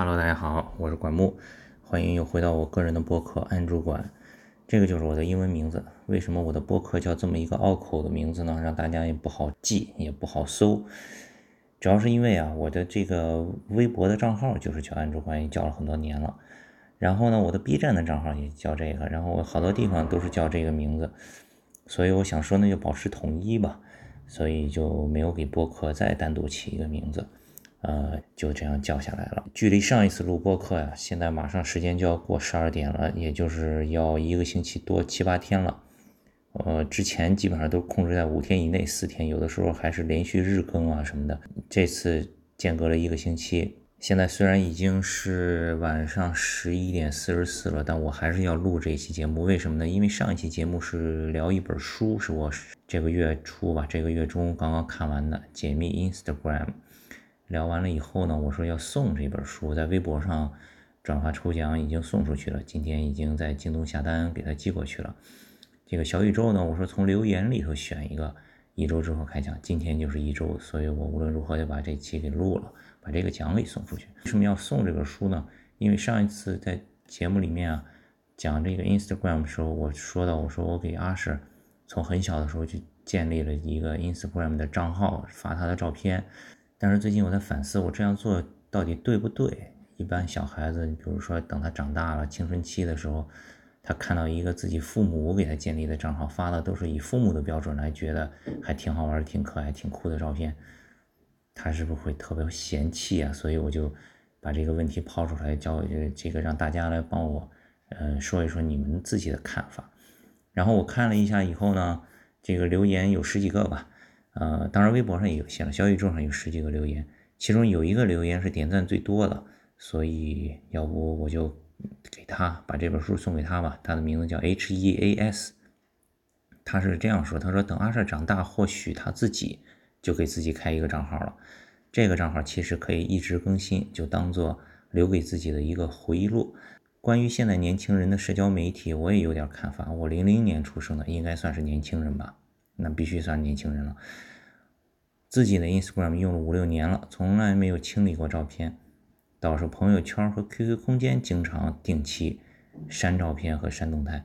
Hello，大家好，我是管木，欢迎又回到我个人的播客安主管。这个就是我的英文名字。为什么我的播客叫这么一个拗口的名字呢？让大家也不好记，也不好搜。主要是因为啊，我的这个微博的账号就是叫安主管，也叫了很多年了。然后呢，我的 B 站的账号也叫这个，然后我好多地方都是叫这个名字。所以我想说呢，就保持统一吧，所以就没有给播客再单独起一个名字。呃，就这样叫下来了。距离上一次录播课呀，现在马上时间就要过十二点了，也就是要一个星期多七八天了。呃，之前基本上都控制在五天以内，四天，有的时候还是连续日更啊什么的。这次间隔了一个星期，现在虽然已经是晚上十一点四十四了，但我还是要录这一期节目。为什么呢？因为上一期节目是聊一本书，是我这个月初吧，这个月中刚刚看完的《解密 Instagram》。聊完了以后呢，我说要送这本书，在微博上转发抽奖，已经送出去了。今天已经在京东下单，给他寄过去了。这个小宇宙呢，我说从留言里头选一个，一周之后开奖。今天就是一周，所以我无论如何得把这期给录了，把这个奖给送出去。为什么要送这本书呢？因为上一次在节目里面啊讲这个 Instagram 的时候，我说到我说我给阿舍从很小的时候就建立了一个 Instagram 的账号，发他的照片。但是最近我在反思，我这样做到底对不对？一般小孩子，比如说等他长大了青春期的时候，他看到一个自己父母给他建立的账号，发的都是以父母的标准来，觉得还挺好玩、挺可爱、挺酷的照片，他是不是会特别嫌弃啊？所以我就把这个问题抛出来，叫这个让大家来帮我，嗯，说一说你们自己的看法。然后我看了一下以后呢，这个留言有十几个吧。呃，当然，微博上也有些了，小宇宙上有十几个留言，其中有一个留言是点赞最多的，所以要不我就给他把这本书送给他吧。他的名字叫 H E A S，他是这样说：“他说等阿舍长大，或许他自己就给自己开一个账号了。这个账号其实可以一直更新，就当做留给自己的一个回忆录。关于现在年轻人的社交媒体，我也有点看法。我零零年出生的，应该算是年轻人吧。”那必须算年轻人了。自己的 Instagram 用了五六年了，从来没有清理过照片，倒是朋友圈和 QQ 空间经常定期删照片和删动态，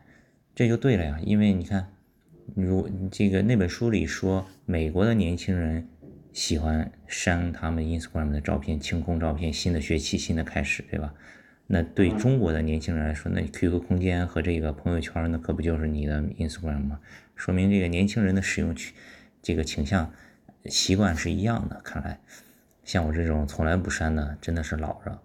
这就对了呀。因为你看，如这个那本书里说，美国的年轻人喜欢删他们 Instagram 的照片，清空照片，新的学期，新的开始，对吧？那对中国的年轻人来说，那 QQ 空间和这个朋友圈，那可不就是你的 Instagram 吗？说明这个年轻人的使用去这个倾向习惯是一样的。看来像我这种从来不删的，真的是老了。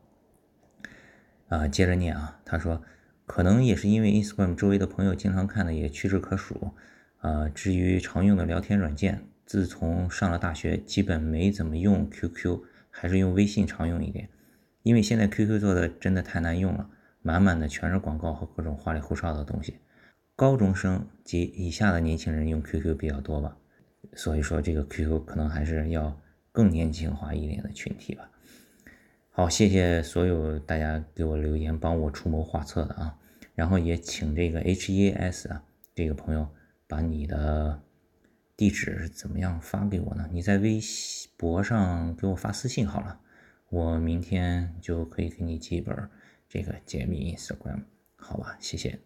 啊，接着念啊，他说，可能也是因为 Instagram 周围的朋友经常看的也屈指可数。啊，至于常用的聊天软件，自从上了大学，基本没怎么用 QQ，还是用微信常用一点。因为现在 QQ 做的真的太难用了，满满的全是广告和各种花里胡哨的东西。高中生及以下的年轻人用 QQ 比较多吧，所以说这个 QQ 可能还是要更年轻化一点的群体吧。好，谢谢所有大家给我留言，帮我出谋划策的啊。然后也请这个 HES 啊这个朋友把你的地址是怎么样发给我呢？你在微博上给我发私信好了。我明天就可以给你寄一本这个解密 Instagram，好吧？谢谢。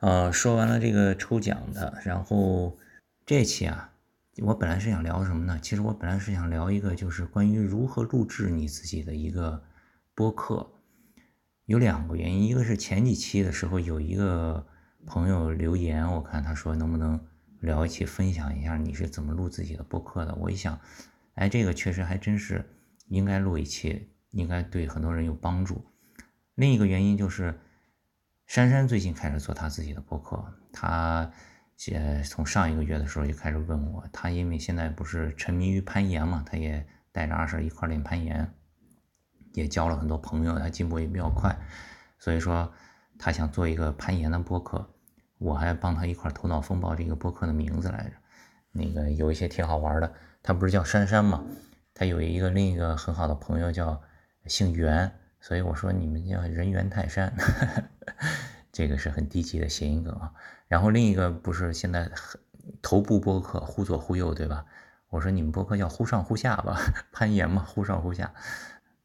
呃，说完了这个抽奖的，然后这期啊，我本来是想聊什么呢？其实我本来是想聊一个，就是关于如何录制你自己的一个播客。有两个原因，一个是前几期的时候有一个朋友留言，我看他说能不能聊一期，分享一下你是怎么录自己的播客的。我一想，哎，这个确实还真是。应该录一期，应该对很多人有帮助。另一个原因就是，珊珊最近开始做她自己的播客，她也从上一个月的时候就开始问我，她因为现在不是沉迷于攀岩嘛，她也带着阿婶一块练攀岩，也交了很多朋友，她进步也比较快，所以说她想做一个攀岩的播客，我还帮她一块头脑风暴这个播客的名字来着，那个有一些挺好玩的，她不是叫珊珊嘛。他有一个另一个很好的朋友叫姓袁，所以我说你们叫人猿泰山，这个是很低级的谐音梗啊。然后另一个不是现在头部播客忽左忽右对吧？我说你们播客叫忽上忽下吧，攀岩嘛，忽上忽下。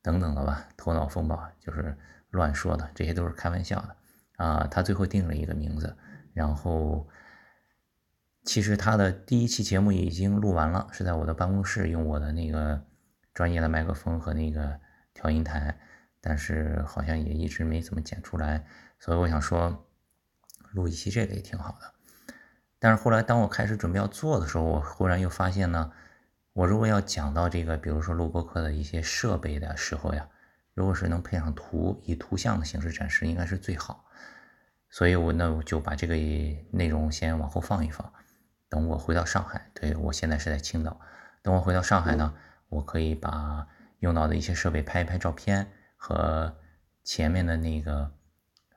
等等的吧，头脑风暴就是乱说的，这些都是开玩笑的啊。他最后定了一个名字，然后其实他的第一期节目已经录完了，是在我的办公室用我的那个专业的麦克风和那个调音台，但是好像也一直没怎么剪出来，所以我想说录一期这个也挺好的。但是后来当我开始准备要做的时候，我忽然又发现呢。我如果要讲到这个，比如说录播课的一些设备的时候呀，如果是能配上图，以图像的形式展示，应该是最好。所以，我那我就把这个内容先往后放一放。等我回到上海，对我现在是在青岛。等我回到上海呢，我可以把用到的一些设备拍一拍照片，和前面的那个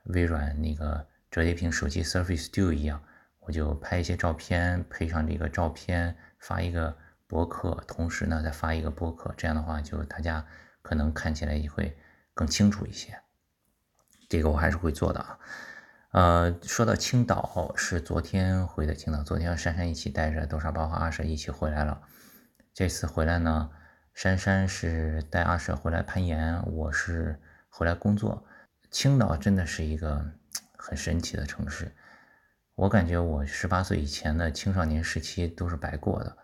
微软那个折叠屏手机 Surface Duo 一样，我就拍一些照片，配上这个照片发一个。博客，同时呢再发一个博客，这样的话就大家可能看起来也会更清楚一些。这个我还是会做的啊。呃，说到青岛，是昨天回的青岛，昨天珊珊一起带着豆沙包和阿舍一起回来了。这次回来呢，珊珊是带阿舍回来攀岩，我是回来工作。青岛真的是一个很神奇的城市，我感觉我十八岁以前的青少年时期都是白过的。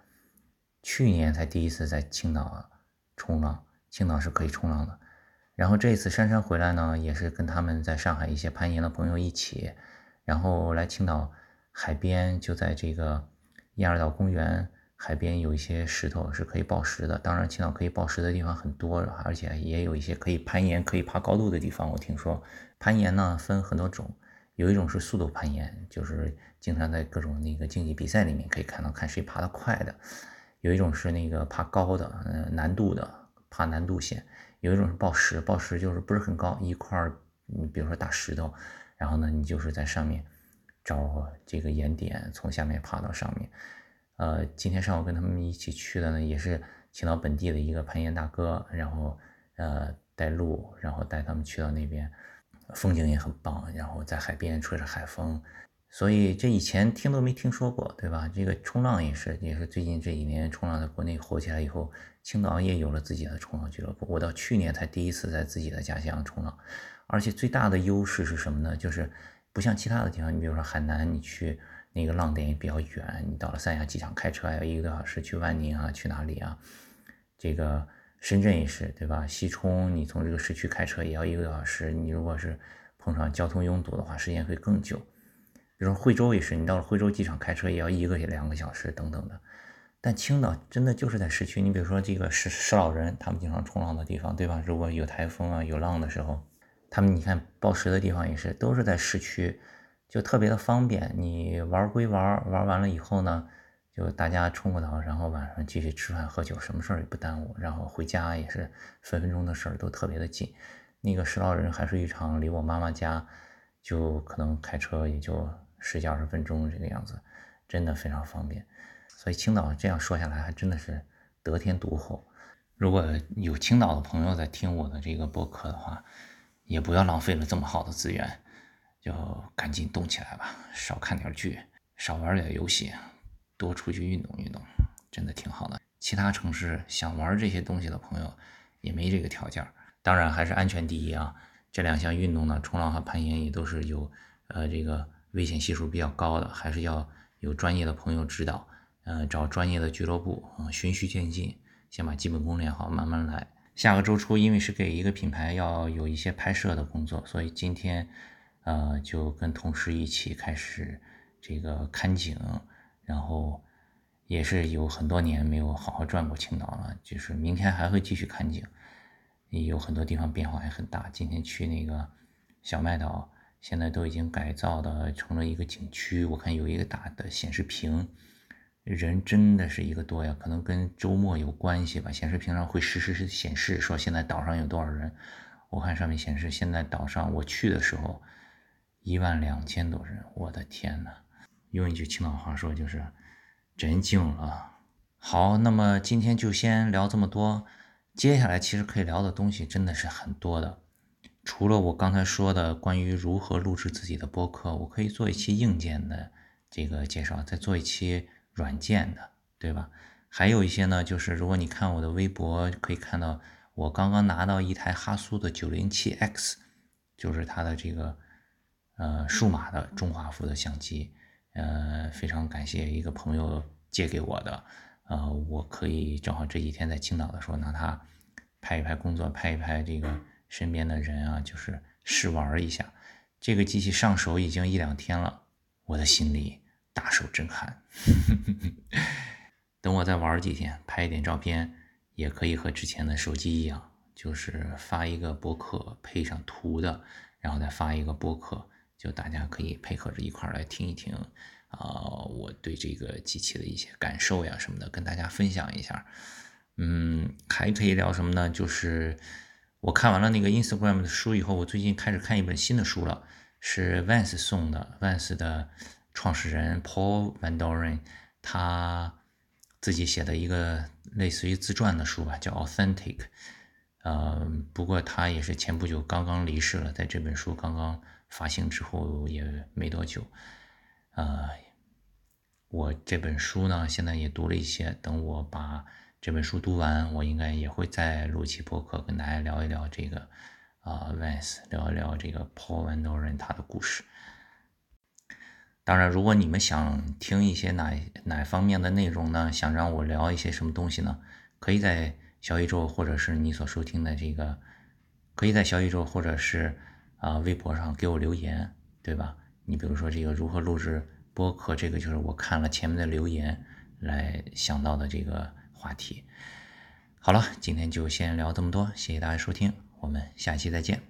去年才第一次在青岛冲浪，青岛是可以冲浪的。然后这一次珊珊回来呢，也是跟他们在上海一些攀岩的朋友一起，然后来青岛海边，就在这个燕儿岛公园海边有一些石头是可以抱石的。当然，青岛可以抱石的地方很多，而且也有一些可以攀岩、可以爬高度的地方。我听说攀岩呢分很多种，有一种是速度攀岩，就是经常在各种那个竞技比赛里面可以看到，看谁爬得快的。有一种是那个爬高的，嗯，难度的爬难度线；有一种是抱石，抱石就是不是很高，一块，你比如说大石头，然后呢，你就是在上面找这个岩点，从下面爬到上面。呃，今天上午跟他们一起去的呢，也是青岛本地的一个攀岩大哥，然后呃带路，然后带他们去到那边，风景也很棒，然后在海边吹着海风。所以这以前听都没听说过，对吧？这个冲浪也是，也是最近这几年冲浪在国内火起来以后，青岛也有了自己的冲浪俱乐部。我到去年才第一次在自己的家乡冲浪，而且最大的优势是什么呢？就是不像其他的地方，你比如说海南，你去那个浪点也比较远，你到了三亚机场开车要一个多小时去万宁啊，去哪里啊？这个深圳也是，对吧？西冲你从这个市区开车也要一个多小时，你如果是碰上交通拥堵的话，时间会更久。比如说惠州也是，你到了惠州机场开车也要一个两个小时等等的。但青岛真的就是在市区，你比如说这个石石老人他们经常冲浪的地方，对吧？如果有台风啊有浪的时候，他们你看报时的地方也是都是在市区，就特别的方便。你玩归玩，玩完了以后呢，就大家冲个岛，然后晚上继续吃饭喝酒，什么事儿也不耽误。然后回家也是分分钟的事儿，都特别的近。那个石老人海水浴场离我妈妈家就可能开车也就。十几二十分钟这个样子，真的非常方便。所以青岛这样说下来，还真的是得天独厚。如果有青岛的朋友在听我的这个播客的话，也不要浪费了这么好的资源，就赶紧动起来吧。少看点剧，少玩点游戏，多出去运动运动，真的挺好的。其他城市想玩这些东西的朋友，也没这个条件。当然还是安全第一啊。这两项运动呢，冲浪和攀岩也都是有呃这个。危险系数比较高的，还是要有专业的朋友指导，嗯，找专业的俱乐部，嗯，循序渐进，先把基本功练好，慢慢来。下个周初，因为是给一个品牌要有一些拍摄的工作，所以今天，呃，就跟同事一起开始这个看景，然后也是有很多年没有好好转过青岛了，就是明天还会继续看景，有很多地方变化也很大。今天去那个小麦岛。现在都已经改造的成了一个景区，我看有一个大的显示屏，人真的是一个多呀，可能跟周末有关系吧。显示屏上会实时显示说现在岛上有多少人，我看上面显示现在岛上我去的时候一万两千多人，我的天呐，用一句青岛话说就是真惊了。好，那么今天就先聊这么多，接下来其实可以聊的东西真的是很多的。除了我刚才说的关于如何录制自己的播客，我可以做一期硬件的这个介绍，再做一期软件的，对吧？还有一些呢，就是如果你看我的微博，可以看到我刚刚拿到一台哈苏的九零七 X，就是它的这个呃数码的中画幅的相机，呃，非常感谢一个朋友借给我的，呃，我可以正好这几天在青岛的时候拿它拍一拍工作，拍一拍这个身边的人啊，就是试玩一下。这个机器上手已经一两天了，我的心里大受震撼。等我再玩几天，拍一点照片，也可以和之前的手机一样，就是发一个博客配上图的，然后再发一个博客，就大家可以配合着一块来听一听啊，我对这个机器的一些感受呀什么的，跟大家分享一下。嗯，还可以聊什么呢？就是我看完了那个 Instagram 的书以后，我最近开始看一本新的书了，是 Vans 送的，Vans 的创始人 Paul Van Doren，他。自己写的一个类似于自传的书吧，叫《Authentic》。呃，不过他也是前不久刚刚离世了，在这本书刚刚发行之后也没多久。呃，我这本书呢，现在也读了一些，等我把这本书读完，我应该也会再录期播客，跟大家聊一聊这个啊，Vance，聊一聊这个 Paul Van Doren 他的故事。当然，如果你们想听一些哪哪方面的内容呢？想让我聊一些什么东西呢？可以在小宇宙或者是你所收听的这个，可以在小宇宙或者是啊微博上给我留言，对吧？你比如说这个如何录制播客，这个就是我看了前面的留言来想到的这个话题。好了，今天就先聊这么多，谢谢大家收听，我们下期再见。